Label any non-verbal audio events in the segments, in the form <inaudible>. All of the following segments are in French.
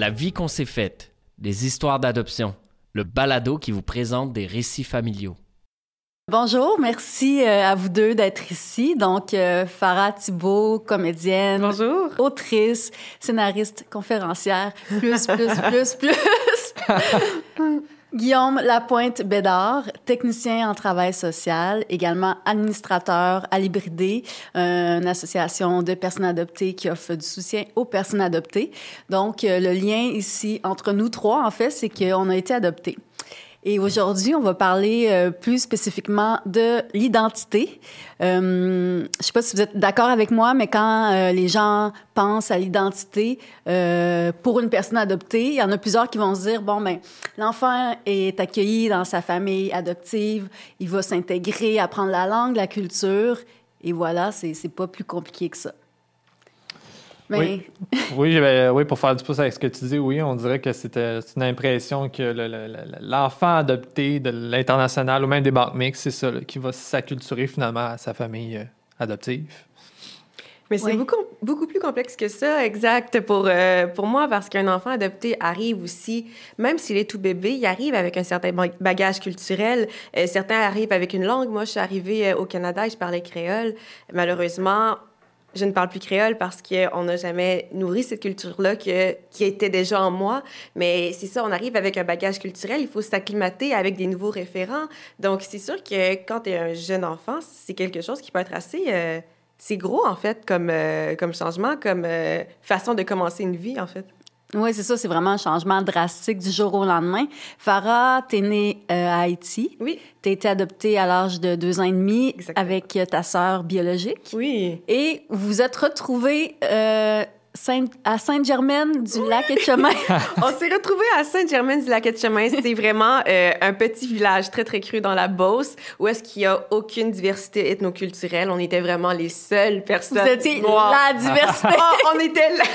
La vie qu'on s'est faite, des histoires d'adoption, le balado qui vous présente des récits familiaux. Bonjour, merci euh, à vous deux d'être ici. Donc, euh, Farah Thibault, comédienne, Bonjour. autrice, scénariste, conférencière, plus, plus, plus, plus. <laughs> Guillaume Lapointe Bédard, technicien en travail social, également administrateur à l'Hybridé, une association de personnes adoptées qui offre du soutien aux personnes adoptées. Donc, euh, le lien ici entre nous trois, en fait, c'est qu'on a été adoptés. Et aujourd'hui, on va parler euh, plus spécifiquement de l'identité. Euh, je sais pas si vous êtes d'accord avec moi, mais quand euh, les gens pensent à l'identité euh, pour une personne adoptée, il y en a plusieurs qui vont se dire bon ben l'enfant est accueilli dans sa famille adoptive, il va s'intégrer, apprendre la langue, la culture, et voilà, c'est pas plus compliqué que ça. Mais <laughs> Oui. Oui, j'avais- oui, pour faire du pouce avec ce que tu dis, oui, on dirait que c'était c'est une impression que le- le- le- l'enfant adopté de l'international ou même des banques mixtes, c'est ça, là, qui va s'acculturer finalement à sa famille euh, adoptive. Mais c'est Oui. beaucoup, beaucoup plus complexe que ça, exact, pour, euh, pour moi, parce qu'un enfant adopté arrive aussi, même s'il est tout bébé, il arrive avec un certain ba- bagage culturel. Euh, certains arrivent avec une langue. Moi, je suis arrivée au Canada et je parlais créole. Malheureusement, je ne parle plus créole parce qu'on n'a jamais nourri cette culture-là qui était déjà en moi. Mais c'est ça, on arrive avec un bagage culturel, il faut s'acclimater avec des nouveaux référents. Donc, c'est sûr que quand tu es un jeune enfant, c'est quelque chose qui peut être assez... euh, c'est gros, en fait, comme, euh, comme changement, comme euh, façon de commencer une vie, en fait. Oui, c'est ça, c'est vraiment un changement drastique du jour au lendemain. Farah, t'es née euh, à Haïti. Oui. T'as été adoptée à l'âge de deux ans et demi Exactement. avec euh, ta sœur biologique. Oui. Et vous vous êtes retrouvés euh, Saint- à Sainte-Germaine <laughs> du lac et de chemin. On s'est retrouvés à Sainte-Germaine-du-Lac-de-Chemin. C'était vraiment euh, un petit village très, très cru dans la Beauce où est-ce qu'il n'y a aucune diversité ethnoculturelle. On était vraiment les seules Vous personnes étiez noires. la diversité. <laughs> Oh, on était là. <laughs>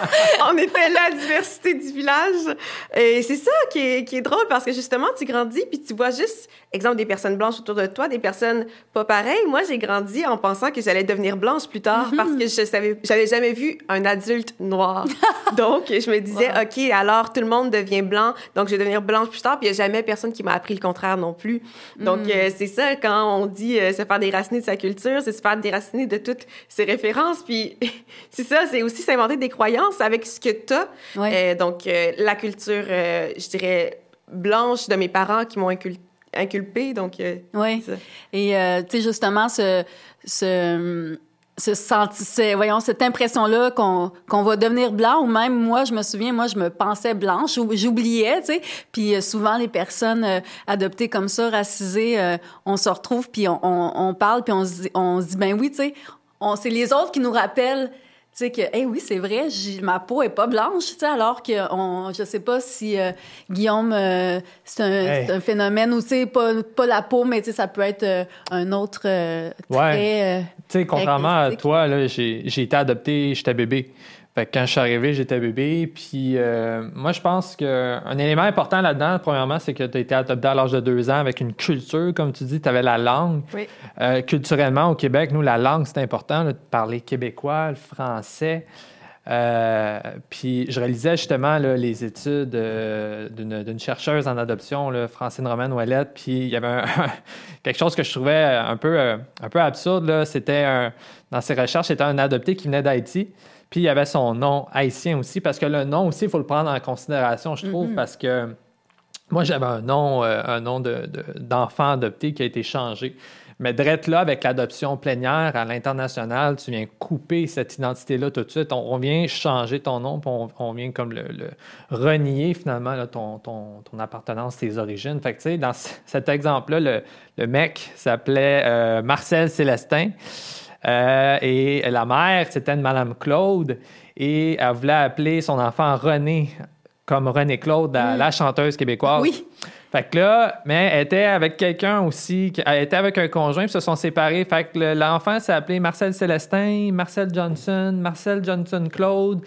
<laughs> on était la diversité du village. Et c'est ça qui est, qui est drôle parce que justement, tu grandis puis tu vois juste, exemple, des personnes blanches autour de toi, des personnes pas pareilles. Moi, j'ai grandi en pensant que j'allais devenir blanche plus tard parce que je savais, j'avais jamais vu un adulte noir. <laughs> donc, je me disais, OK, alors tout le monde devient blanc, donc je vais devenir blanche plus tard. Puis il n'y a jamais personne qui m'a appris le contraire non plus. Donc, euh, c'est ça, quand on dit euh, se faire déraciner de sa culture, c'est se faire déraciner de toutes ses références. Puis <laughs> c'est ça, c'est aussi s'inventer des croyances avec ce que tu as. Ouais. donc, euh, la culture, euh, je dirais, blanche de mes parents qui m'ont incul- inculpé. Donc, euh, Oui. Et euh, tu sais, justement, ce, ce, ce senti, ce- voyons, cette impression-là qu'on qu'on va devenir blanc, ou même moi, je me souviens, moi, je me pensais blanche, ou j'oubliais, tu sais. Puis euh, souvent, les personnes euh, adoptées comme ça, racisées, euh, on se retrouve, puis on, on, on parle, puis on se dit, on se dit ben oui, tu sais, on- c'est les autres qui nous rappellent tu sais que, eh oui, c'est vrai, ma peau est pas blanche, tu sais, alors que on, je sais pas si euh, Guillaume, euh, c'est un, Hey. c'est un phénomène où, tu sais, pas, pas la peau, mais tu sais, ça peut être euh, un autre Ouais. Tu sais, contrairement à toi, là, j'ai j'ai été adopté, j'étais bébé. Fait que quand je suis arrivé, j'étais bébé. Puis euh, moi, je pense qu'un élément important là-dedans, premièrement, c'est que tu as été adopté à l'âge de deux ans avec une culture, comme tu dis, tu avais la langue. Oui. Euh, culturellement, au Québec, nous, la langue, c'est important, là, de parler québécois, le français. Euh, puis je réalisais justement là, les études d'une chercheuse en adoption, là, Francine Romaine Ouellette, puis il y avait un- <laughs> quelque chose que je trouvais un peu, un peu absurde. C'était dans ses recherches, c'était un adopté qui venait d'Haïti. Puis il y avait son nom haïtien aussi, parce que le nom aussi, il faut le prendre en considération, je trouve, parce que moi, j'avais un nom, euh, un nom de- de- d'enfant adopté qui a été changé. Mais drette là, avec l'adoption plénière à l'international, tu viens couper cette identité-là tout de suite. On, on vient changer ton nom, puis on, on vient comme le, le renier finalement là, ton, ton, ton appartenance, tes origines. Fait que tu sais, dans cet exemple-là, le, le mec s'appelait euh, Marcel Célestin. Euh, et la mère, c'était une Madame Claude. Et elle voulait appeler son enfant René, comme René Claude, la, la chanteuse québécoise. Oui. Fait que là, mais elle était avec quelqu'un aussi, elle était avec un conjoint, puis se sont séparés. Fait que le- l'enfant s'est appelé Marcel Célestin, Marcel Johnson, Marcel Johnson Claude.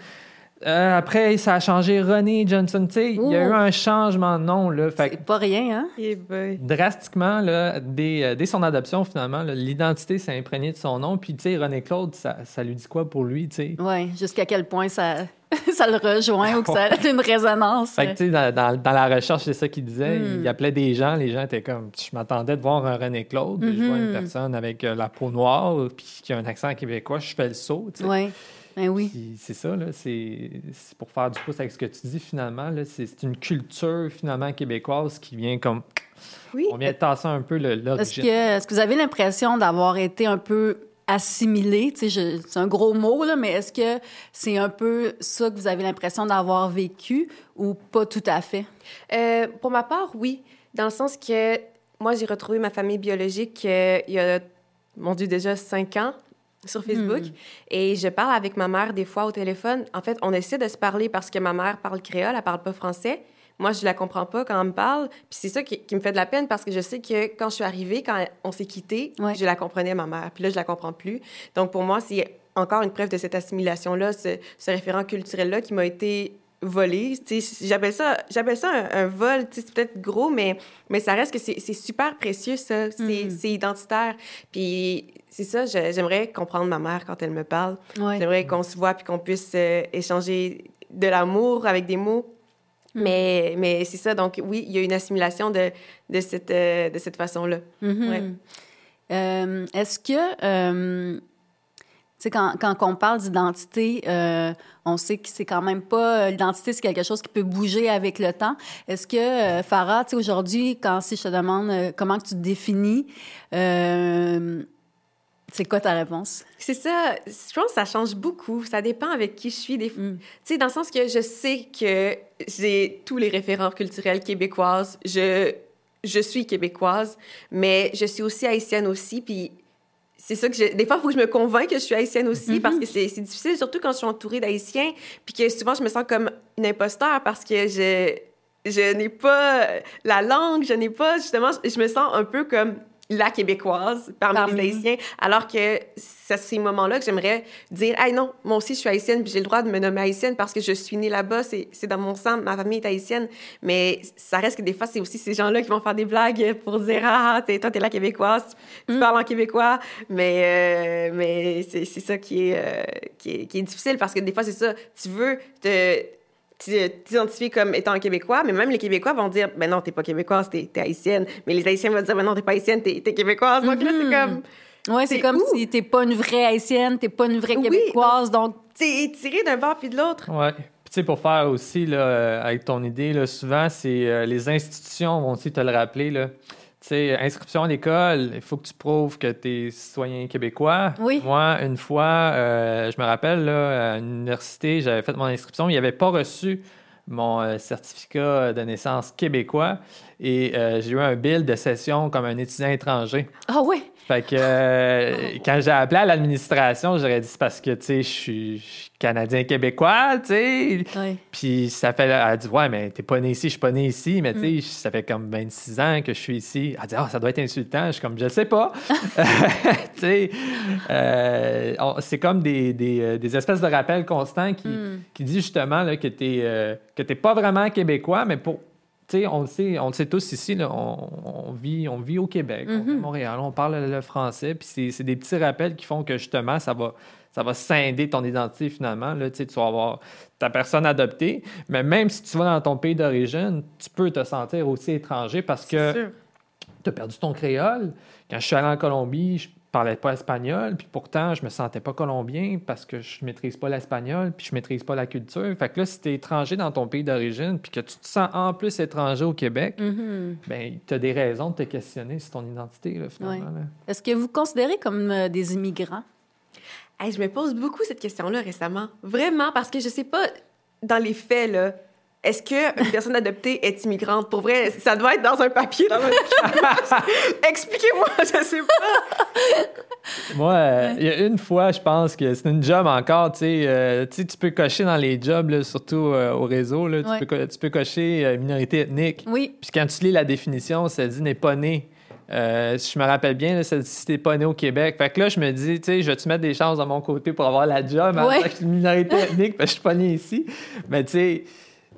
Euh, après, ça a changé René Johnson. Tu sais, il y a eu un changement de nom. Là. Fait C'est pas rien, hein? Eh ben. drastiquement, là, dès, euh, dès son adoption, finalement, là, l'identité s'est imprégnée de son nom. Puis, tu sais, René Claude, ça, ça lui dit quoi pour lui, tu sais? Oui, jusqu'à quel point ça, <laughs> ça le rejoint ou que ça <laughs> a une résonance. Fait que, tu sais, dans, dans- dans la recherche, c'est ça qu'il disait. Hmm. Il appelait des gens, les gens étaient comme, je m'attendais de voir un René Claude, puis je vois une Mhm. personne avec euh, la peau noire, puis qui a un accent québécois, je fais le saut, tu sais. Oui, ben oui. C'est ça, là, c'est pour faire du pouce avec ce que tu dis finalement. C'est une culture finalement québécoise qui vient comme. Oui. On vient de tasser un peu le- Est-ce l'origine. que, est-ce que vous avez l'impression d'avoir été un peu assimilé? C'est un gros mot, là, mais est-ce que c'est un peu ça que vous avez l'impression d'avoir vécu ou pas tout à fait? Euh, pour ma part, oui. Dans le sens que moi, j'ai retrouvé ma famille biologique euh, il y a, mon Dieu, déjà cinq ans sur Facebook. Et je parle avec ma mère des fois au téléphone. En fait, on essaie de se parler parce que ma mère parle créole, elle parle pas français. Moi, je la comprends pas quand elle me parle. Puis c'est ça qui, qui me fait de la peine parce que je sais que quand je suis arrivée, quand on s'est quitté, Ouais. je la comprenais, ma mère. Puis là, je la comprends plus. Donc, pour moi, c'est encore une preuve de cette assimilation-là, ce, ce référent culturel-là qui m'a été volé. Sais, J'appelle ça, j'appelle ça un, un vol. C'est peut-être gros, mais, mais ça reste que c'est super précieux, ça. C'est c'est identitaire. Puis c'est ça, j'aimerais comprendre ma mère quand elle me parle. Ouais. J'aimerais qu'on se voit puis qu'on puisse euh, échanger de l'amour avec des mots. Mais, mais c'est ça, donc oui, il y a une assimilation de, de cette, euh, de cette façon-là. Mhm. Ouais. Euh, Est-ce que, sais, quand, quand on parle d'identité, euh, on sait que c'est quand même pas. L'identité, c'est quelque chose qui peut bouger avec le temps. Est-ce que, euh, Farah, tu sais, aujourd'hui, quand si je te demande euh, comment tu te définis, euh, c'est quoi ta réponse? C'est ça, je pense que ça change beaucoup. Ça dépend avec qui je suis. Des... Mm. Tu sais, dans le sens que je sais que j'ai tous les référents culturels québécoises. Je, je suis québécoise, mais je suis aussi haïtienne aussi. Puis c'est ça que je... Des fois, il faut que je me convainque que je suis haïtienne aussi Mhm. parce que c'est c'est difficile, surtout quand je suis entourée d'haïtiens. Puis que souvent, je me sens comme une imposteur parce que je, je n'ai pas la langue, je n'ai pas... Justement, je me sens un peu comme la québécoise parmi, les haïtiens, alors que c'est à ces moments-là que j'aimerais dire, hey non, moi aussi je suis haïtienne, puis j'ai le droit de me nommer haïtienne parce que je suis née là-bas, c'est dans mon sang, ma famille est haïtienne. Mais ça reste que des fois, c'est aussi ces gens-là qui vont faire des blagues pour dire, ah, t'es- toi, t'es la québécoise, tu, Mm. parles en québécois. Mais, euh, mais c'est ça qui est, euh, qui, est, qui est difficile parce que des fois, c'est ça, tu veux te t'identifier comme étant un Québécois, mais même les Québécois vont dire, ben non, t'es pas québécoise, t'es es haïtienne. Mais les Haïtiens vont dire, ben non, t'es pas haïtienne, t'es es québécoise. Donc là, c'est Mhm. comme, Oui, c'est C'est comme où? si t'es pas une vraie haïtienne, t'es pas une vraie Oui, québécoise, donc. c'est tiré d'un bord puis de l'autre. Ouais. Puis, tu sais, pour faire aussi, là, euh, avec ton idée, là, souvent, c'est euh, les institutions vont aussi te le rappeler. Là. Sais, inscription à l'école, il faut que tu prouves que tu es citoyen québécois. Oui. Moi, une fois, euh, je me rappelle, là, à l'université, j'avais fait mon inscription, il n'y avait pas reçu mon euh, certificat de naissance québécois et euh, j'ai eu un bill de session comme un étudiant étranger. Ah oui! Fait que euh, quand j'ai appelé à l'administration, j'aurais dit c'est parce que tu sais, je suis je suis canadien-québécois, tu sais. Oui. Puis ça fait, elle a dit ouais, mais t'es pas né ici, je suis pas né ici, mais tu sais, ça fait comme 26 ans que je suis ici. Elle dit ah, ça doit être insultant. Je suis comme je le sais pas. <laughs> <laughs> tu sais, euh, c'est comme des, des, euh, des espèces de rappels constants qui, qui dit justement là, que t'es euh, que t'es pas vraiment québécois, mais pour tu sais, on le sait, on le sait tous ici, là, on, on vit, on vit au Québec, on vit à Montréal, on parle le français, puis c'est- des petits rappels qui font que justement, ça va, ça va scinder ton identité finalement. Là, tu vas avoir ta personne adoptée, mais même si tu vas dans ton pays d'origine, tu peux te sentir aussi étranger parce que tu as perdu ton créole. Quand je suis allé en Colombie, je parlais pas espagnol, puis pourtant, je me sentais pas colombien parce que je maîtrise pas l'espagnol, puis je maîtrise pas la culture. Fait que là, si tu es étranger dans ton pays d'origine, puis que tu te sens en plus étranger au Québec, Mhm. ben tu as des raisons de te questionner sur ton identité, là, finalement. Est-ce que vous vous considérez comme euh, des immigrants? Hey, je me pose beaucoup cette question-là récemment. Vraiment, parce que je sais pas, dans les faits, là, est-ce qu'une personne adoptée est immigrante? Pour vrai, ça doit être dans un papier, dans <laughs> un Expliquez-moi, je sais pas. Moi, euh, il y a une fois, je pense que c'est une job encore, tu sais, euh, tu peux cocher dans les jobs, là, surtout euh, au réseau, là, tu, Ouais. peux, co- tu peux cocher euh, minorité ethnique. Oui. Puis quand tu lis la définition, ça dit n'est pas né. Euh, si je me rappelle bien, là, ça dit si t'es pas né au Québec. Fait que là, je me dis, tu sais, je vais-tu mettre des chances de mon côté pour avoir la job en Ouais. tant que minorité ethnique, parce que je suis pas né ici. Mais tu sais,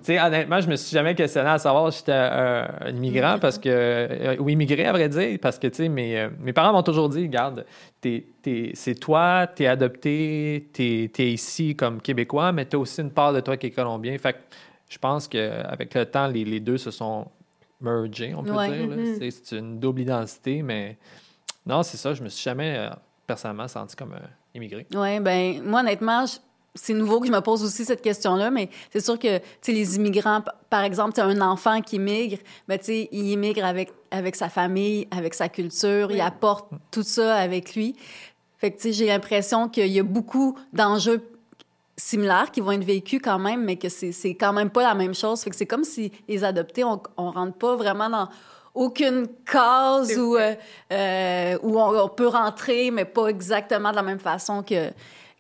honnêtement, je me suis jamais questionné à savoir si j'étais un, un immigrant parce que. euh, ou immigré, à vrai dire, parce que, mes, euh, mes parents m'ont toujours dit regarde, t'es- t'es- c'est toi, t'es adopté, t'es es ici comme Québécois, mais t'as aussi une part de toi qui est colombien. Fait que je pense qu'avec le temps, les, les deux se sont mergés, on peut Ouais. dire. Mhm. C'est- C'est une double identité, mais non, c'est ça, je me suis jamais euh, personnellement senti comme euh, immigré. Oui, ben moi, honnêtement, je- c'est nouveau que je me pose aussi cette question-là, mais c'est sûr que, les immigrants, par exemple, un enfant qui immigre, ben, il immigre avec, avec sa famille, avec sa culture, il apporte tout ça avec lui. Fait que, j'ai l'impression qu'il y a beaucoup d'enjeux similaires qui vont être vécus quand même, mais que c'est quand même pas la même chose. Fait que c'est comme si les adoptés, on, on rentre pas vraiment dans aucune case où, euh, euh, où on, on peut rentrer, mais pas exactement de la même façon que,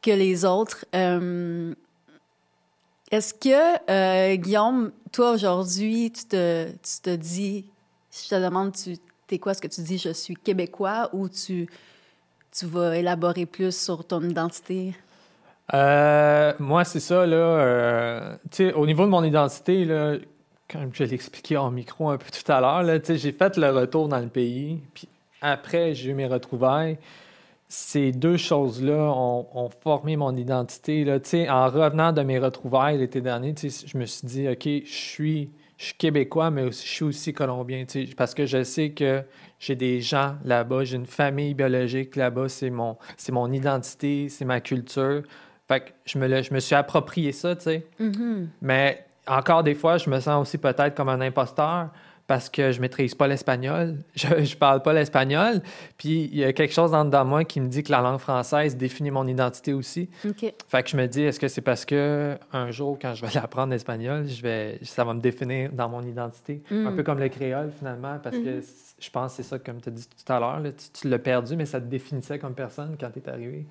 que les autres. Euh, Est-ce que, euh, Guillaume, toi, aujourd'hui, tu te, tu te dis, je te demande, tu es quoi? Est-ce que tu dis, je suis québécois ou tu, tu vas élaborer plus sur ton identité? Euh, moi, c'est ça, là. tu sais, au niveau de mon identité, là, comme je l'ai expliqué en micro un peu tout à l'heure, là, j'ai fait le retour dans le pays, puis après, j'ai eu mes retrouvailles. Ces deux choses-là ont, ont formé mon identité. Là. En revenant de mes retrouvailles l'été dernier, je me suis dit, OK, je suis, je suis québécois, mais aussi, je suis aussi colombien, parce que je sais que j'ai des gens là-bas, j'ai une famille biologique là-bas, c'est mon, c'est mon identité, c'est ma culture. Fait que je me, le- je me suis approprié ça, tu sais. Mhm. Mais encore des fois, je me sens aussi peut-être comme un imposteur parce que je maîtrise pas l'espagnol. <laughs> Je, je parle pas l'espagnol. Puis il y a quelque chose dedans de moi qui me dit que la langue française définit mon identité aussi. Fait que je me dis, est-ce que c'est parce que un jour, quand je vais <laughs> l'apprendre l'espagnol, je vais, ça va me définir dans mon identité? Mm. Un peu comme le créole, finalement, parce que c- je pense que c'est ça, comme tu as dit tout à l'heure, tu, tu l'as perdu, mais ça te définissait comme personne quand tu es arrivé.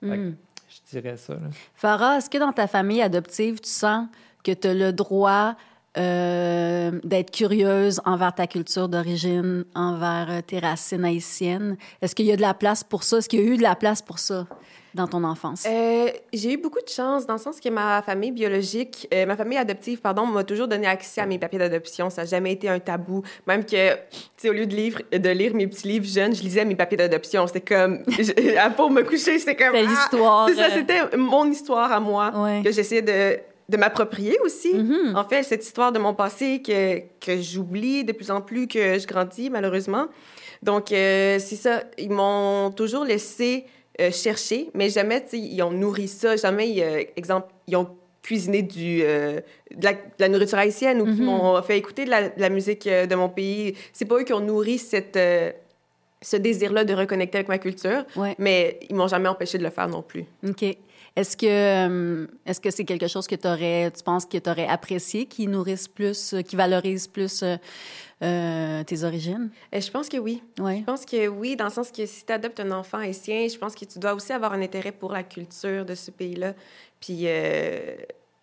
Fait que Mhm. Je dirais ça. là. Farah, est-ce que dans ta famille adoptive, tu sens que tu as le droit euh, d'être curieuse envers ta culture d'origine, envers euh, tes racines haïtiennes? Est-ce qu'il y a de la place pour ça? Est-ce qu'il y a eu de la place pour ça dans ton enfance? Euh, j'ai eu beaucoup de chance dans le sens que ma famille biologique, euh, ma famille adoptive, pardon, m'a toujours donné accès à mes papiers d'adoption. Ça n'a jamais été un tabou. Même que, tu sais, au lieu de, livre, de lire mes petits livres jeunes, je lisais mes papiers d'adoption. C'était comme, <laughs> je- pour me coucher, c'était comme. C'est ah! l'histoire. Ça, c'était mon histoire à moi Ouais. que j'essayais de, de m'approprier aussi. Mhm. En fait, cette histoire de mon passé que, que j'oublie de plus en plus que je grandis, malheureusement. Donc, euh, c'est ça. Ils m'ont toujours laissé euh, chercher, mais jamais, tu sais, ils ont nourri ça. Jamais, euh, exemple, ils ont cuisiné du, euh, de, la, de la nourriture haïtienne ou Mhm. m'ont fait écouter de la, de la musique de mon pays. C'est pas eux qui ont nourri cette, ce désir-là de reconnecter avec ma culture, Ouais. mais ils m'ont jamais empêché de le faire non plus. OK. Est-ce que euh, est-ce que c'est quelque chose que t'aurais, tu penses que tu aurais apprécié, qui nourrisse plus, euh, qui valorise plus euh, tes origines? Je pense que oui. Je pense que oui, dans le sens que si tu adoptes un enfant haïtien, je pense que tu dois aussi avoir un intérêt pour la culture de ce pays-là. Puis, euh,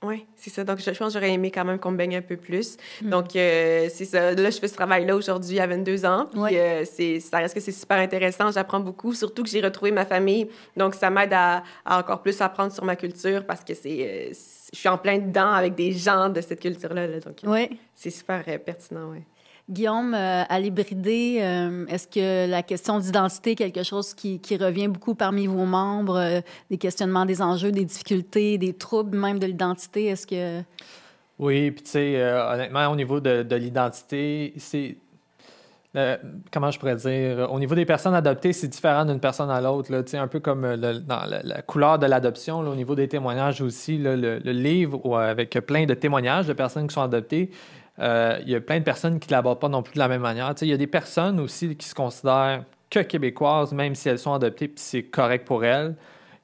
oui, c'est ça. Donc, je, je pense que j'aurais aimé quand même qu'on me baigne un peu plus. Hmm. Donc, euh, c'est ça. Là, je fais ce travail-là aujourd'hui à 22 ans. Puis, Ouais. euh, c'est, ça reste que c'est super intéressant. J'apprends beaucoup, surtout que j'ai retrouvé ma famille. Donc, ça m'aide à, à encore plus apprendre sur ma culture parce que c'est, euh, c'est- je suis en plein dedans avec des gens de cette culture-là. là. donc, Oui. c'est super pertinent, oui. Guillaume, euh, à l'hybridé, euh, est-ce que la question d'identité est quelque chose qui, revient beaucoup parmi vos membres, euh, des questionnements des enjeux, des difficultés, des troubles même de l'identité? Est-ce que... Oui, puis tu sais, honnêtement, au niveau de, de l'identité, c'est. comment je pourrais dire? Au niveau des personnes adoptées, c'est différent d'une personne à l'autre. Un peu comme la, couleur de l'adoption, au niveau des témoignages aussi, le, livre avec plein de témoignages de personnes qui sont adoptées, il y a plein de personnes qui ne l'abordent pas non plus de la même manière. Il y a des personnes aussi qui se considèrent que québécoises, même si elles sont adoptées, puis c'est correct pour elles,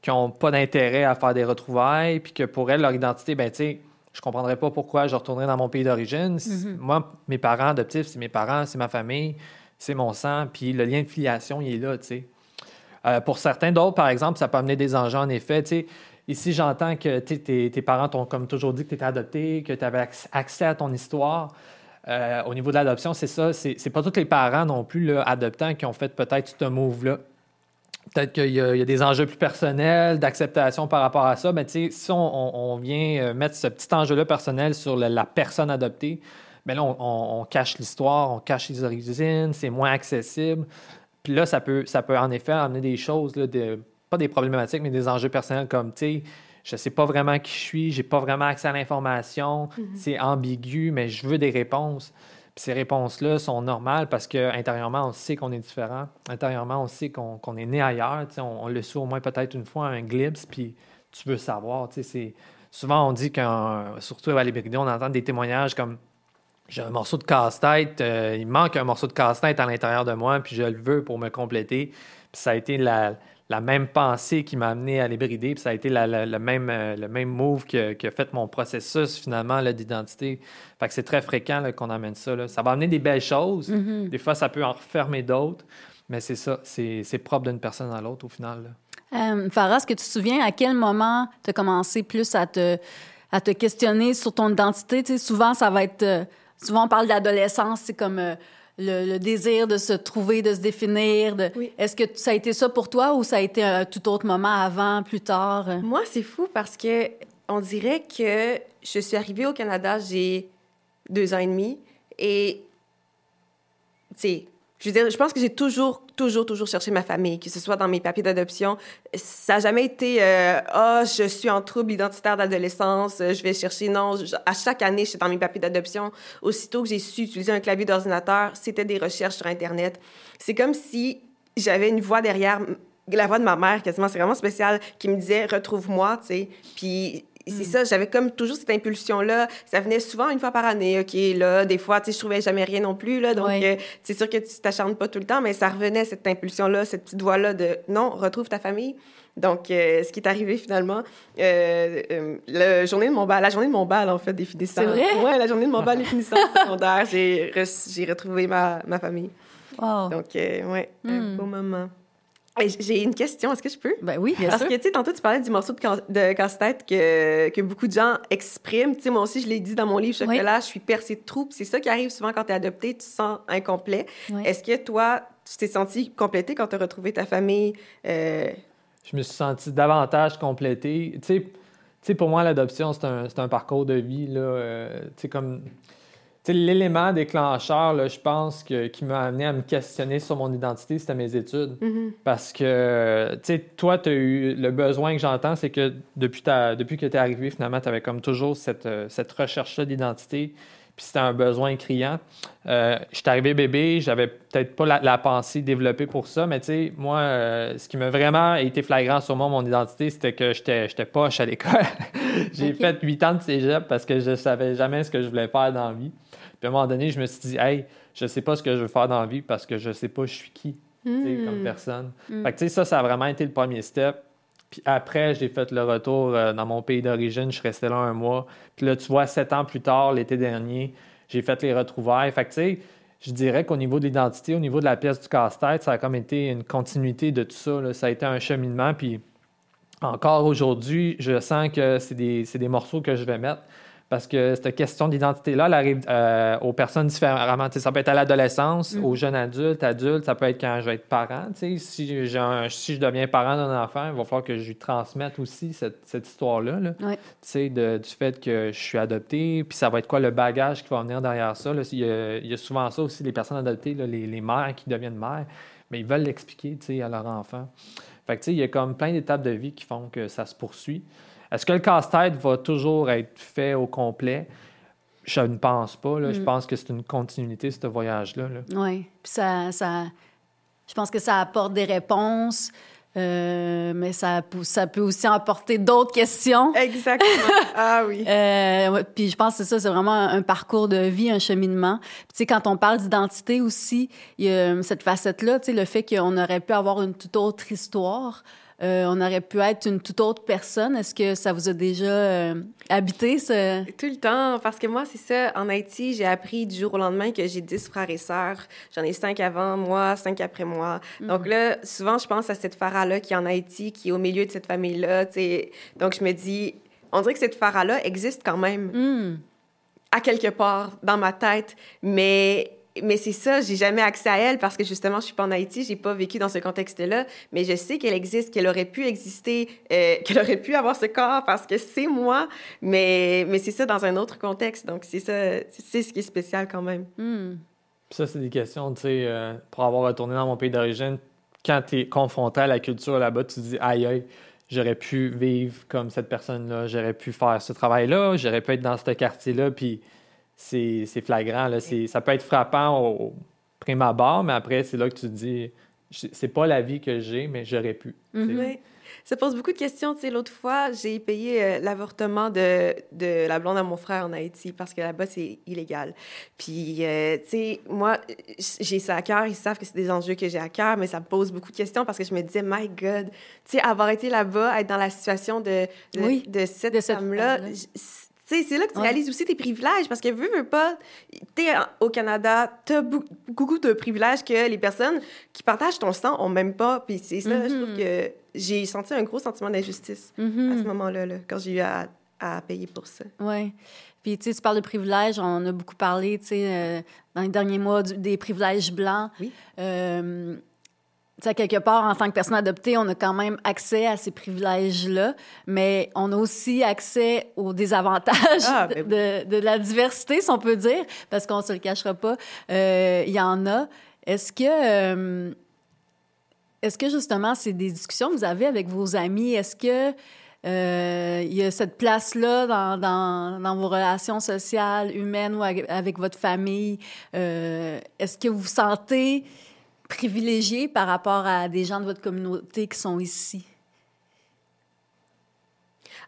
qui n'ont pas d'intérêt à faire des retrouvailles, puis que pour elles, leur identité, ben tu sais, je comprendrais pas pourquoi je retournerais dans mon pays d'origine. C- Moi, mes parents adoptifs, c'est mes parents, c'est ma famille, c'est mon sang, puis le lien de filiation, il est là, tu sais. Euh, pour certains d'autres, par exemple, ça peut amener des enjeux, en effet. Tu sais, ici, j'entends que tes, parents t'ont comme toujours dit que tu étais adopté, que tu avais acc- accès à ton histoire. Euh, au niveau de l'adoption, c'est ça. C'est pas tous les parents non plus adoptants qui ont fait peut-être ce move-là. Peut-être qu'il y, a des enjeux plus personnels, d'acceptation par rapport à ça. Mais si on, vient euh, mettre ce petit enjeu-là personnel sur la, personne adoptée, mais là, on, cache l'histoire, on cache les origines, c'est moins accessible. Puis là, ça peut, ça peut en effet amener des choses, là, pas des problématiques, mais des enjeux personnels comme, tu sais, je ne sais pas vraiment qui je suis, j'ai pas vraiment accès à l'information, mm-hmm. c'est ambigu, mais je veux des réponses. Puis ces réponses-là sont normales parce qu'intérieurement, on sait qu'on est différent. Intérieurement, on sait qu'on est né ailleurs. On, on, le sait au moins peut-être une fois, un glimpse, puis tu veux savoir. Souvent, on dit qu'un, surtout à l'hybridie, on entend des témoignages comme j'ai un morceau de casse-tête, euh, il manque un morceau de casse-tête à l'intérieur de moi, puis je le veux pour me compléter. Puis ça a été la, la même pensée qui m'a amené à l'hybrider, puis ça a été le, même, euh, le même move qui a, fait mon processus finalement d'identité. Fait que c'est très fréquent qu'on amène ça. Ça va amener des belles choses. Mm-hmm. Des fois, ça peut en refermer d'autres, mais c'est ça, c'est propre d'une personne à l'autre au final. Euh, Farah, est-ce que tu te souviens à quel moment tu as commencé plus à te, à te questionner sur ton identité? souvent, ça va être. Euh, souvent, on parle d'adolescence, c'est comme le, désir de se trouver, de se définir. De... Est-ce que ça a été ça pour toi ou ça a été un tout autre moment avant, plus tard? Moi, c'est fou parce que on dirait que je suis arrivée au Canada, j'ai deux ans et demi et, tu sais, je veux dire, je pense que j'ai toujours, toujours, toujours cherché ma famille, que ce soit dans mes papiers d'adoption. Ça n'a jamais été euh, Ah, je suis en trouble identitaire d'adolescence, je vais chercher. Non, à chaque année, j'étais dans mes papiers d'adoption. Aussitôt que j'ai su utiliser un clavier d'ordinateur, c'était des recherches sur Internet. C'est comme si j'avais une voix derrière, la voix de ma mère, quasiment. C'est vraiment spécial, qui me disait Retrouve-moi, tu sais. Puis c'est mm. ça, j'avais comme toujours cette impulsion-là. Ça venait souvent une fois par année, OK, là, des fois, tu sais, je trouvais jamais rien non plus, là, donc euh, c'est sûr que tu t'acharnes pas tout le temps, mais ça revenait, cette impulsion-là, cette petite voix-là de « non, retrouve ta famille ». Donc, euh, ce qui est arrivé finalement, euh, la journée de mon bal, la journée de mon bal, en fait, des finissants. C'est vrai? Oui, la journée de mon bal des <laughs> finissants secondaires, j'ai, retrouvé ma, ma famille. Wow. Donc, ouais, un mm. beau moment. J'ai une question, est-ce que je peux? Ben oui, bien Parce sûr. que, tu sais, tantôt, tu parlais du morceau de, casse-tête que, que beaucoup de gens expriment. Tu sais, moi aussi, je l'ai dit dans mon livre Chocolat, je suis percée de trous. C'est ça qui arrive souvent quand tu es adopté, tu te sens incomplet. Est-ce que toi, tu t'es senti complété quand tu as retrouvé ta famille? Euh? Je me suis senti davantage complété. Tu sais, pour moi, l'adoption, c'est un, un, parcours de vie. Là, euh, tu sais, comme l'élément déclencheur, je pense, que, qui m'a amené à me questionner sur mon identité, c'était mes études. Mm-hmm. Parce que, tu sais, toi, tu as eu le besoin que j'entends, c'est que depuis, depuis que tu es arrivé, finalement, tu avais comme toujours cette, euh, cette recherche-là d'identité puis c'était un besoin criant. Euh, je suis arrivé bébé, j'avais peut-être pas la, pensée développée pour ça, mais tu sais, moi, euh, ce qui m'a vraiment été flagrant sur moi, mon identité, c'était que j'étais, j'étais poche à l'école. <laughs> J'ai fait huit ans de cégep parce que je savais jamais ce que je voulais faire dans la vie. Puis à un moment donné, je me suis dit, hey, je sais pas ce que je veux faire dans la vie parce que je sais pas je suis qui, comme hmm. personne. Hmm. Fait que tu sais, ça, ça a vraiment été le premier step. Puis après, j'ai fait le retour euh, dans mon pays d'origine. Je suis resté là un mois. Puis là, tu vois, sept ans plus tard, l'été dernier, j'ai fait les retrouvailles. Fait que, tu sais, je dirais qu'au niveau de l'identité, au niveau de la pièce du casse-tête, ça a comme été une continuité de tout ça. Ça a été un cheminement. Puis encore aujourd'hui, je sens que c'est des, des morceaux que je vais mettre. Parce que cette question d'identité-là, elle arrive euh, aux personnes différemment. ça peut être à l'adolescence, mm. aux jeunes adultes, adultes, ça peut être quand je vais être parent. Si, si je deviens parent d'un enfant, il va falloir que je lui transmette aussi cette, histoire-là. du fait que je suis adopté, puis ça va être quoi le bagage qui va venir derrière ça. Il, y a, souvent ça aussi, les personnes adoptées, les, les, mères qui deviennent mères, mais ils veulent l'expliquer à leur enfant. Fait que, il y a comme plein d'étapes de vie qui font que ça se poursuit. Est-ce que le casse-tête va toujours être fait au complet? Je ne pense pas. Je mm. pense que c'est une continuité, ce voyage-là. Oui. Puis ça, ça, je pense que ça apporte des réponses. Euh, mais ça, ça peut aussi apporter d'autres questions. Exactement. <laughs> Ah oui. euh, puis je pense que c'est ça, c'est vraiment un, parcours de vie, un cheminement. tu sais, quand on parle d'identité aussi, il y a cette facette-là, tu sais, le fait qu'on aurait pu avoir une toute autre histoire. Euh, on aurait pu être une toute autre personne. Est-ce que ça vous a déjà euh, habité, ce... Tout le temps, parce que moi, c'est ça. En Haïti, j'ai appris du jour au lendemain que j'ai dix frères et sœurs. J'en ai cinq avant moi, cinq après moi. Mhm. Donc là, souvent, je pense à cette Farah-là qui est en Haïti, qui est au milieu de cette famille-là. Donc je me dis, on dirait que cette Farah-là existe quand même. Hmm. À quelque part dans ma tête, mais mais c'est ça, j'ai jamais accès à elle parce que justement, je suis pas en Haïti, j'ai pas vécu dans ce contexte-là, mais je sais qu'elle existe, qu'elle aurait pu exister, euh, <laughs> qu'elle aurait pu avoir ce corps parce que c'est moi, mais, mais c'est ça dans un autre contexte. Donc, c'est ça, c'est ce qui est spécial quand même. Hmm. ça, c'est des questions, tu sais, euh, pour avoir retourné dans mon pays d'origine, quand tu es confronté à la culture là-bas, tu te dis, aïe, aïe, j'aurais pu vivre comme cette personne-là, j'aurais pu faire ce travail-là, j'aurais pu être dans ce quartier-là, puis c'est c'est flagrant. Là. C'est- Ça peut être frappant au, au prime abord, mais après, c'est là que tu te dis, c'est pas la vie que j'ai, mais j'aurais pu. Mhm. Oui. Ça pose beaucoup de questions. Tu sais, l'autre fois, j'ai payé euh, l'avortement de, de la blonde à mon frère en Haïti parce que là-bas, c'est illégal. Puis, euh, tu sais, moi, j'ai ça à cœur. Ils savent que c'est des enjeux que j'ai à cœur, mais ça me pose beaucoup de questions parce que je me disais, my God, tu sais, avoir été là-bas, être dans la situation de, de, Oui, de cette de cette femme-là, femme-là. C'est là que tu Ouais. réalises aussi tes privilèges parce que veux, veux pas, t'es au Canada, t'as beaucoup de privilèges que les personnes qui partagent ton sang ont même pas. Puis c'est ça, je trouve Mhm. que j'ai senti un gros sentiment d'injustice à ce Mhm. moment-là, là, quand j'ai eu à, à payer pour ça. Oui. Puis, tu sais, tu parles de privilèges. On a beaucoup parlé, tu sais, euh, dans les derniers mois, du- des privilèges blancs. Oui. Euh, sais, quelque part, en tant que personne adoptée, on a quand même accès à ces privilèges-là, mais on a aussi accès aux désavantages Ah, de, ben de- de la diversité, si on peut dire, parce qu'on se le cachera pas. Euh, Il y en a. Est-ce que... euh, est-ce que justement, c'est des discussions que vous avez avec vos amis? Est-ce que euh, il y a cette place-là dans, dans, dans vos relations sociales, humaines ou avec, votre famille? Euh, Est-ce que vous vous sentez privilégié par rapport à des gens de votre communauté qui sont ici?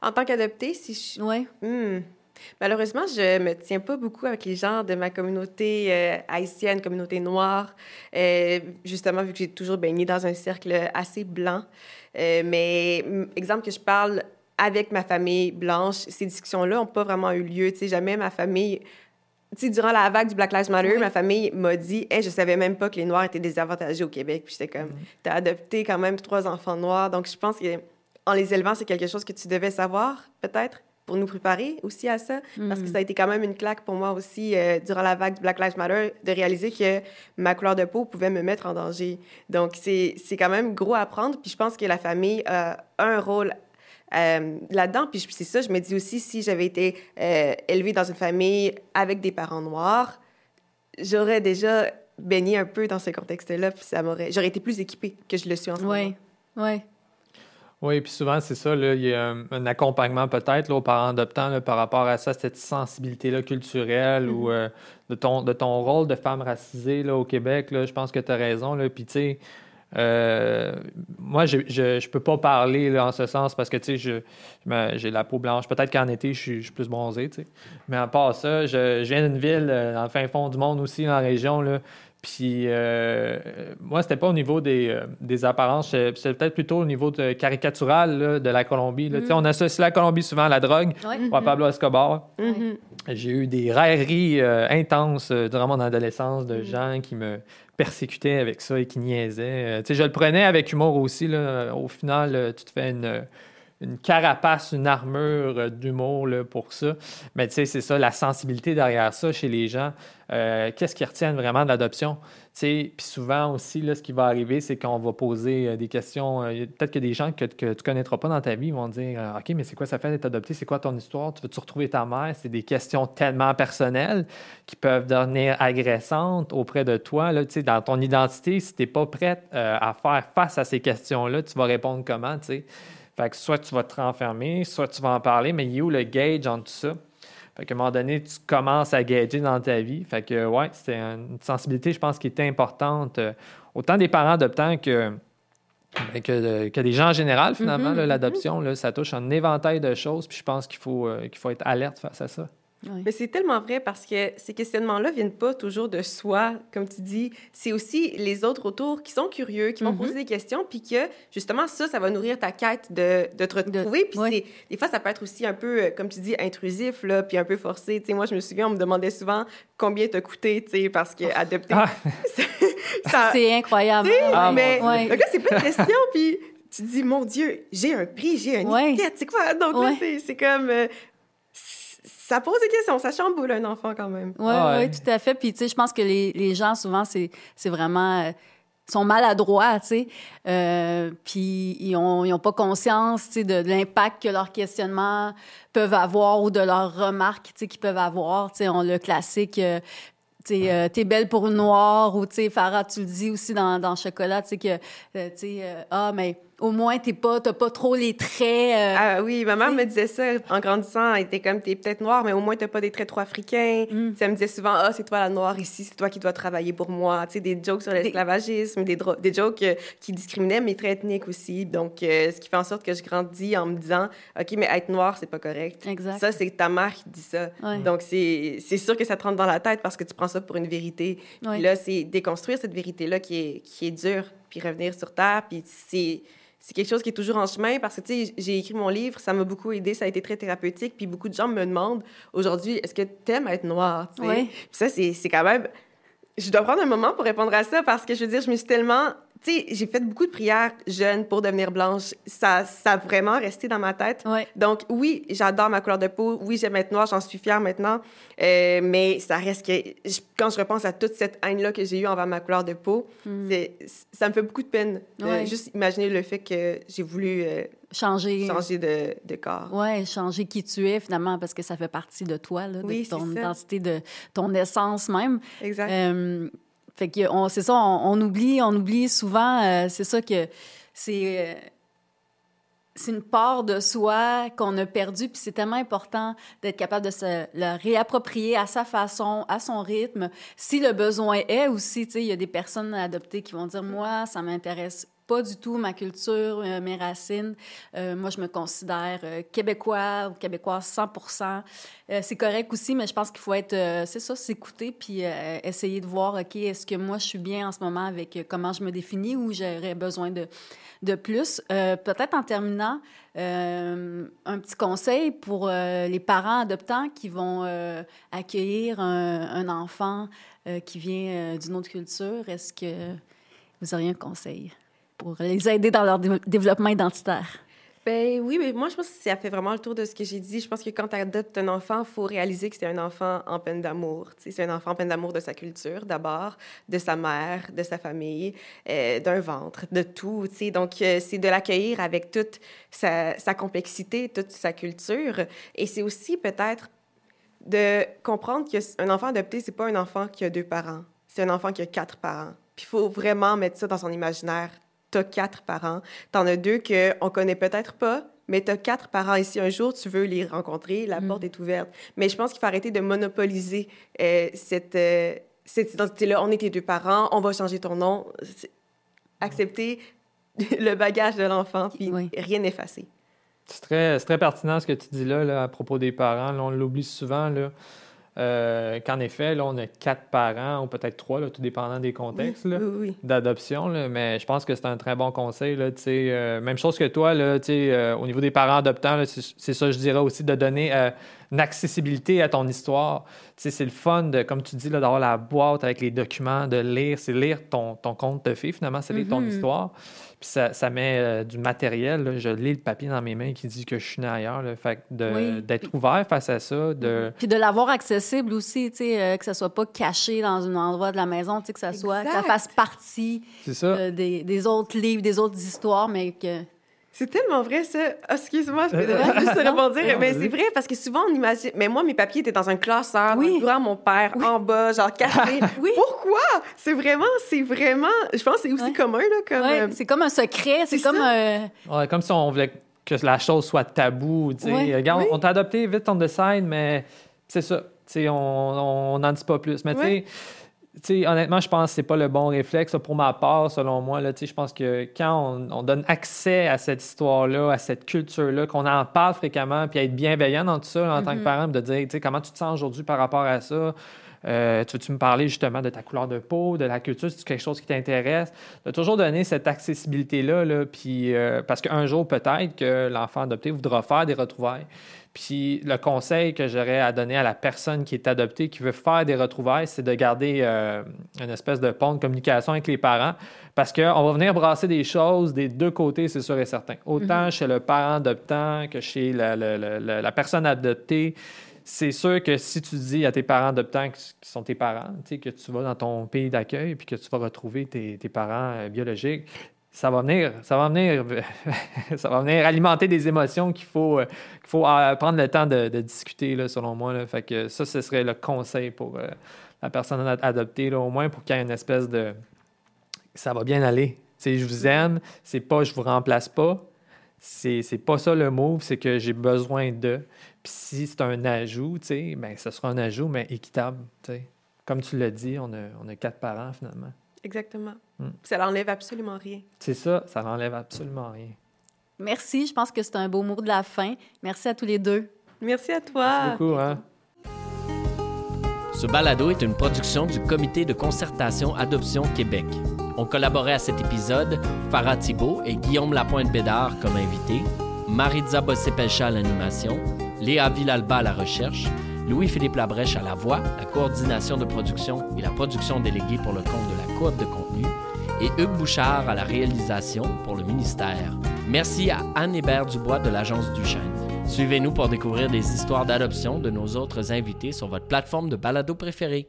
En tant qu'adoptée, si je... Oui. Hmm. Malheureusement, je me tiens pas beaucoup avec les gens de ma communauté euh, haïtienne, communauté noire, euh, justement vu que j'ai toujours baigné dans un cercle assez blanc. Euh, mais mm, exemple que je parle avec ma famille blanche, ces discussions-là n'ont pas vraiment eu lieu. Tu sais, jamais ma famille sais, durant la vague du Black Lives Matter, Oui. ma famille m'a dit hey, je savais même pas que les Noirs étaient désavantagés au Québec. Puis j'étais comme T'as adopté quand même trois enfants noirs. Donc je pense que en les élevant, c'est quelque chose que tu devais savoir, peut-être, pour nous préparer aussi à ça. Parce que ça a été quand même une claque pour moi aussi, euh, durant la vague du Black Lives Matter, de réaliser que ma couleur de peau pouvait me mettre en danger. Donc c'est quand même gros à apprendre. Puis je pense que la famille a un rôle euh, là-dedans. Puis c'est ça, je me dis aussi, si j'avais été euh, élevée dans une famille avec des parents noirs, j'aurais déjà baigné un peu dans ce contexte-là, puis ça m'aurait... J'aurais été plus équipée que je le suis en ce moment. Oui. Oui. Oui, puis souvent, c'est ça, là, il y a un, un accompagnement peut-être là, aux parents adoptants là, par rapport à ça, cette sensibilité-là culturelle ou euh, de, ton, de ton rôle de femme racisée là, au Québec. Là, je pense que tu as raison. Là, puis, tu sais, euh, moi, je je peux pas parler là, en ce sens parce que, j'ai la peau blanche. Peut-être qu'en été, je suis, je suis plus bronzé, tu sais. Mais à part ça, je, je viens d'une ville euh, dans le fin fond du monde aussi, dans la région, là. Puis euh, moi, c'était pas au niveau des, euh, des apparences, c'était peut-être plutôt au niveau de caricatural là, de la Colombie. là. Tu sais, On associe la Colombie souvent à la drogue, Oui. ou à Pablo Escobar. Mhm. J'ai eu des railleries euh, intenses durant mon adolescence de gens qui me persécutaient avec ça et qui niaisaient. Euh, je le prenais avec humour aussi. Là. Au final, euh, tu te fais une, une carapace, une armure euh, d'humour pour ça. Mais tu sais, c'est ça, la sensibilité derrière ça chez les gens. Euh, Qu'est-ce qui retiennent vraiment de l'adoption? Puis souvent aussi, là, ce qui va arriver, c'est qu'on va poser euh, des questions. Peut-être que des gens que, tu ne connaîtras pas dans ta vie vont dire OK, mais c'est quoi ça fait d'être adopté? C'est quoi ton histoire? Tu veux-tu retrouver ta mère? C'est des questions tellement personnelles qui peuvent devenir agressantes auprès de toi. Là, dans ton identité, si tu n'es pas prête à faire face à ces questions-là, tu vas répondre comment? tu sais? Fait que soit tu vas te renfermer, soit tu vas en parler, mais il est où le gauge entre tout ça? Fait qu'à un moment donné, tu commences à gager dans ta vie. Fait que, ouais, c'est une sensibilité, je pense, qui est importante, euh, autant des parents adoptants que, ben, que, que des gens en général, finalement. Mhm, là, L'adoption, ça touche un éventail de choses, puis je pense qu'il faut, euh, qu'il faut être alerte face à ça. Oui. Mais c'est tellement vrai parce que ces questionnements-là viennent pas toujours de soi, comme tu dis. C'est aussi les autres autour qui sont curieux, qui vont Mhm. poser des questions, puis que justement, ça, ça va nourrir ta quête de, de te De- retrouver. Puis ouais. des fois, ça peut être aussi un peu, euh, comme tu dis, intrusif, là, puis un peu forcé. Tu sais, moi, je me souviens, on me demandait souvent combien t'as coûté, tu sais, parce que adopter. Ah! <laughs> <laughs> ça, C'est incroyable. sais, Ah, mais Dieu. le gars, c'est plein de questions, puis tu te dis, mon Dieu, j'ai un prix, j'ai un Ouais. étiquette, c'est quoi? Donc là, Ouais. c'est- c'est comme... euh, ça pose des questions, ça chamboule un enfant quand même. Oui, Ah ouais. ouais, tout à fait. Puis, tu sais, je pense que les, les gens, souvent, c'est c'est vraiment... euh, sont maladroits, tu sais. Euh, puis, ils ont, ils ont pas conscience, tu sais, de, de l'impact que leurs questionnements peuvent avoir ou de leurs remarques, tu sais, qu'ils peuvent avoir. Tu sais, on le classique... euh, tu sais, euh, t'es belle pour une noire ou tu sais Farah tu le dis aussi dans, dans chocolat tu sais que euh, tu sais euh, ah mais au moins t'es pas t'as pas trop les traits euh, Ah oui, ma mère T'sais- me disait ça en grandissant. Elle était comme, t'es peut-être noire, mais au moins t'as pas des traits trop africains. Mm. Elle me disait souvent, ah, c'est toi la noire ici, c'est toi qui dois travailler pour moi. Tu sais, des jokes sur l'esclavagisme, des, jokes euh, qui discriminaient mes traits ethniques aussi. Donc, euh, ce qui fait en sorte que je grandis en me disant, OK, mais être noire, c'est pas correct. Exact. Ça, c'est ta mère qui dit ça. Ouais. Donc, c'est c'est sûr que ça te rentre dans la tête parce que tu prends ça pour une vérité. Ouais. Puis là, c'est déconstruire cette vérité-là qui est, qui est dure, puis revenir sur Terre. Puis c'est c'est quelque chose qui est toujours en chemin parce que, tu sais, j'ai écrit mon livre, ça m'a beaucoup aidé, ça a été très thérapeutique. Puis beaucoup de gens me demandent aujourd'hui, est-ce que t'aimes être noire? Puis ça, c'est c'est quand même. Je dois prendre un moment pour répondre à ça parce que je veux dire, je me suis tellement. Tu sais, j'ai fait beaucoup de prières jeunes pour devenir blanche. Ça, ça a vraiment resté dans ma tête. Ouais. Donc, oui, j'adore ma couleur de peau. Oui, j'aime être noire, j'en suis fière maintenant. Euh, mais ça reste que, je- quand je repense à toute cette haine-là que j'ai eue envers ma couleur de peau, c'est- ça me fait beaucoup de peine de Hmm. Ouais. juste imaginer le fait que j'ai voulu euh, changer changer de, de corps. Ouais, changer qui tu es finalement parce que ça fait partie de toi, là, de Oui, ton identité, de ton essence même. Exact. Euh, fait que on, c'est ça, on, oublie, on oublie souvent. euh, c'est ça que c'est. euh, c'est une part de soi qu'on a perdue, puis c'est tellement important d'être capable de se le réapproprier à sa façon, à son rythme. Si le besoin est aussi, tu sais, il y a des personnes adoptées qui vont dire, moi, ça m'intéresse pas du tout ma culture, euh, mes racines. Euh, moi, je me considère euh, québécois ou québécoise 100 Euh, C'est correct aussi, mais je pense qu'il faut être, c'est ça, s'écouter puis essayer de voir, OK, est-ce que moi, je suis bien en ce moment avec comment je me définis ou j'aurais besoin de, de plus? Peut-être en terminant, un petit conseil pour les parents adoptants qui vont accueillir un, enfant qui vient d'une autre culture. Est-ce que vous auriez un conseil? Pour les aider dans leur dé- développement identitaire? Ben oui, mais moi, je pense que ça fait vraiment le tour de ce que j'ai dit. Je pense que quand tu adoptes un enfant, il faut réaliser que c'est un enfant en peine d'amour. C'est un enfant en peine d'amour de sa culture, d'abord, de sa mère, de sa famille, euh, d'un ventre, de tout. tu sais. Donc, euh, c'est de l'accueillir avec toute sa, sa complexité, toute sa culture. Et c'est aussi peut-être de comprendre qu'un enfant adopté, c'est pas un enfant qui a deux parents. C'est un enfant qui a quatre parents. Puis il faut vraiment mettre ça dans son imaginaire. T'as quatre parents. T'en as deux qu'on connaît peut-être pas, mais t'as quatre parents ici. Un jour, tu veux les rencontrer, la porte est ouverte. Mais je pense qu'il faut arrêter de monopoliser euh, cette, euh, cette identité-là. On est tes deux parents, on va changer ton nom. Accepter <laughs> le bagage de l'enfant, puis Oui. rien effacer. C'est très, c'est très pertinent ce que tu dis là, là, à propos des parents. Là, on l'oublie souvent là, euh, qu'en effet, là, on a quatre parents, ou peut-être trois, là, tout dépendant des contextes. là. Oui, oui, oui. d'adoption, mais je pense que c'est un très bon conseil. Là, euh, même chose que toi, là, euh, au niveau des parents adoptants, c'est ça, je dirais aussi, de donner une accessibilité à ton histoire. C'est le fun, de, comme tu dis, d'avoir la boîte avec les documents, de lire. C'est lire ton, ton conte de fée, finalement, c'est lire ton Mhm. histoire. Puis ça, ça met euh, du matériel. là. Je lis le papier dans mes mains qui dit que je suis né ailleurs. là. Fait que de- Oui. d'être ouvert face à ça, de... Puis de l'avoir accessible aussi, tu sais, euh, que ça soit pas caché dans un endroit de la maison, tu sais, que ça soit, que ça fasse partie ça. euh, des, des autres livres, des autres histoires, mais que... C'est tellement vrai, ça. Ah, Excuse-moi, je peux Euh, <laughs> juste rebondir. Mais c'est vrai, parce que souvent, on imagine... Mais moi, mes papiers étaient dans un classeur, Oui. dans mon père, en bas, genre caché. <laughs> Oui. Pourquoi? C'est vraiment... C'est vraiment... Je pense que c'est aussi Ouais. commun, là, comme... Ouais, euh, c'est comme un secret, c'est comme... euh, Ouais, comme si on voulait que la chose soit tabou. tu sais. Ouais. Regarde, Oui. on t'a adopté, vite on décide, mais c'est ça. Tu sais, on n'en dit pas plus. Mais tu sais, Ouais. tu sais, honnêtement, je pense que c'est pas le bon réflexe. Pour ma part, selon moi, là, je pense que quand on, on donne accès à cette histoire-là, à cette culture-là, qu'on en parle fréquemment, puis être bienveillant dans tout ça là, en tant que parent, de dire, comment tu te sens aujourd'hui par rapport à ça? Euh, tu veux-tu me parler justement de ta couleur de peau, de la culture, c'est quelque chose qui t'intéresse? De toujours donner cette accessibilité-là, là, puis, euh, parce qu'un jour, peut-être que l'enfant adopté voudra faire des retrouvailles. Puis le conseil que j'aurais à donner à la personne qui est adoptée, qui veut faire des retrouvailles, c'est de garder euh, une espèce de pont de communication avec les parents, parce qu'on va venir brasser des choses des deux côtés, c'est sûr et certain. Autant chez le parent adoptant que chez la, la- la- la- la personne adoptée, c'est sûr que si tu dis à tes parents adoptants qui sont tes parents, que tu vas dans ton pays d'accueil puis que tu vas retrouver tes, parents euh, biologiques, ça va venir, ça va venir, <laughs> ça va venir alimenter des émotions qu'il faut, euh, faut euh, prendre le temps de, discuter, selon moi. Fait que ça, ce serait le conseil pour la personne adoptée, au moins pour qu'il y ait une espèce de ça va bien aller. sais, je vous aime, c'est pas je vous remplace pas. C'est, c'est pas ça le mot, c'est que j'ai besoin de. Puis si c'est un ajout, ben, ce sera un ajout, mais équitable. sais. Comme tu l'as dit, on a, on a quatre parents finalement. Exactement. Hmm. Ça n'enlève absolument rien. C'est ça, ça n'enlève absolument rien. Merci, je pense que c'est un beau mot de la fin. Merci à tous les deux. Merci à toi. Merci beaucoup. Hein? Ce balado est une production du Comité de concertation Adoption Québec. On collaborait à cet épisode Farah Thibault et Guillaume Lapointe-Bédard comme invités, Maritza Bossé-Pelcha à l'animation, Léa Villalba à la recherche, Louis-Philippe Labrèche à la voix, la coordination de production et la production déléguée pour le compte de la coop de contenu, et Hugues Bouchard à la réalisation pour le ministère. Merci à Anne Hébert Dubois de l'agence Duchesne. Suivez-nous pour découvrir des histoires d'adoption de nos autres invités sur votre plateforme de balado préférée.